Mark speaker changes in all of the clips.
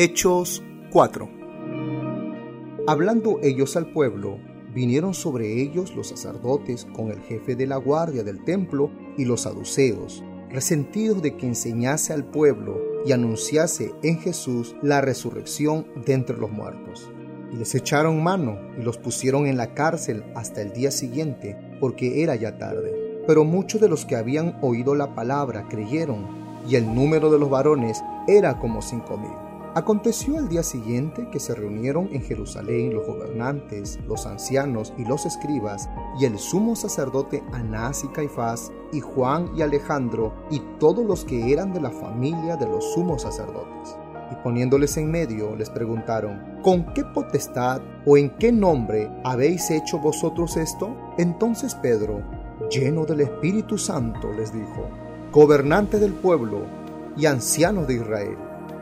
Speaker 1: Hechos 4 Hablando ellos al pueblo, vinieron sobre ellos los sacerdotes con el jefe de la guardia del templo y los saduceos, resentidos de que enseñase al pueblo y anunciase en Jesús la resurrección de entre los muertos. Y les echaron mano y los pusieron en la cárcel hasta el día siguiente, porque era ya tarde. Pero muchos de los que habían oído la palabra creyeron, y el número de los varones era como cinco mil. Aconteció al día siguiente que se reunieron en Jerusalén los gobernantes, los ancianos y los escribas, y el sumo sacerdote Anás y Caifás, y Juan y Alejandro, y todos los que eran de la familia de los sumos sacerdotes. Y poniéndoles en medio, les preguntaron, ¿con qué potestad o en qué nombre habéis hecho vosotros esto? Entonces Pedro, lleno del Espíritu Santo, les dijo, gobernante del pueblo y ancianos de Israel,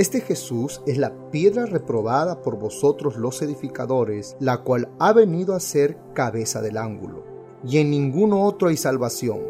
Speaker 1: Este Jesús es la piedra reprobada por vosotros los edificadores, la cual ha venido a ser cabeza del ángulo. Y en ninguno otro hay salvación,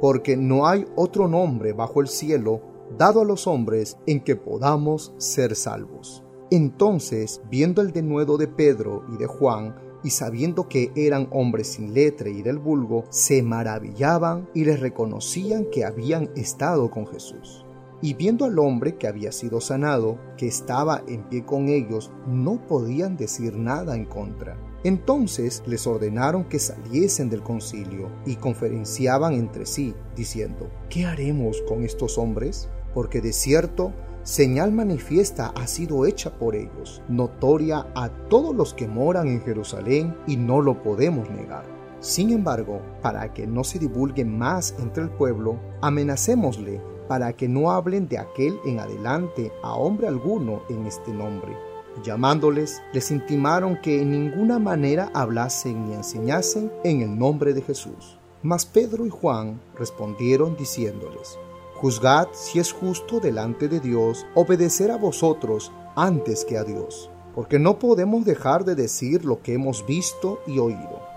Speaker 1: porque no hay otro nombre bajo el cielo dado a los hombres en que podamos ser salvos. Entonces, viendo el denuedo de Pedro y de Juan, y sabiendo que eran hombres sin letra y del vulgo, se maravillaban y les reconocían que habían estado con Jesús. Y viendo al hombre que había sido sanado, que estaba en pie con ellos, no podían decir nada en contra. Entonces les ordenaron que saliesen del concilio y conferenciaban entre sí, diciendo, ¿qué haremos con estos hombres? Porque de cierto, señal manifiesta ha sido hecha por ellos, notoria a todos los que moran en Jerusalén, y no lo podemos negar. Sin embargo, para que no se divulgue más entre el pueblo, amenacémosle para que no hablen de aquel en adelante a hombre alguno en este nombre. Llamándoles, les intimaron que en ninguna manera hablasen ni enseñasen en el nombre de Jesús. Mas Pedro y Juan respondieron diciéndoles, Juzgad si es justo delante de Dios obedecer a vosotros antes que a Dios, porque no podemos dejar de decir lo que hemos visto y oído.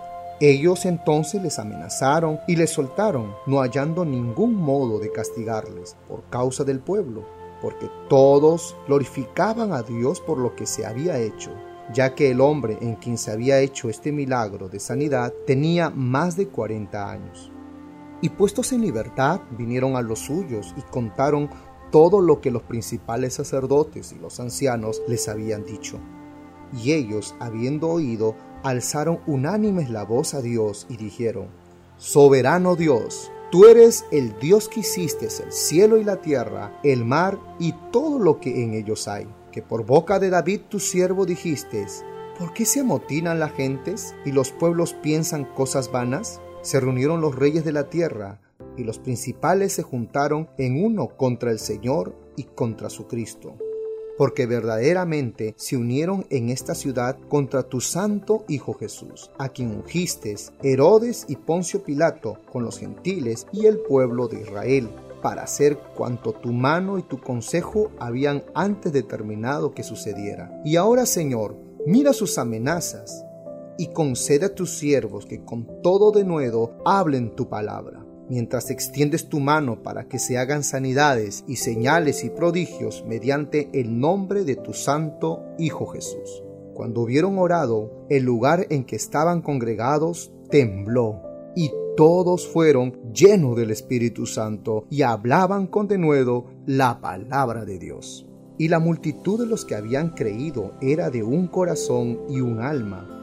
Speaker 1: Ellos entonces les amenazaron y les soltaron, no hallando ningún modo de castigarles por causa del pueblo, porque todos glorificaban a Dios por lo que se había hecho, ya que el hombre en quien se había hecho este milagro de sanidad tenía más de cuarenta años. Y puestos en libertad vinieron a los suyos y contaron todo lo que los principales sacerdotes y los ancianos les habían dicho. Y ellos, habiendo oído, alzaron unánimes la voz a Dios y dijeron, Soberano Dios, tú eres el Dios que hiciste el cielo y la tierra, el mar y todo lo que en ellos hay, que por boca de David tu siervo dijiste, ¿por qué se amotinan las gentes y los pueblos piensan cosas vanas? Se reunieron los reyes de la tierra y los principales se juntaron en uno contra el Señor y contra su Cristo porque verdaderamente se unieron en esta ciudad contra tu santo Hijo Jesús, a quien ungiste Herodes y Poncio Pilato con los gentiles y el pueblo de Israel, para hacer cuanto tu mano y tu consejo habían antes determinado que sucediera. Y ahora, Señor, mira sus amenazas y concede a tus siervos que con todo denuedo hablen tu palabra mientras extiendes tu mano para que se hagan sanidades y señales y prodigios mediante el nombre de tu santo Hijo Jesús. Cuando hubieron orado, el lugar en que estaban congregados tembló y todos fueron llenos del Espíritu Santo y hablaban con denuedo la palabra de Dios. Y la multitud de los que habían creído era de un corazón y un alma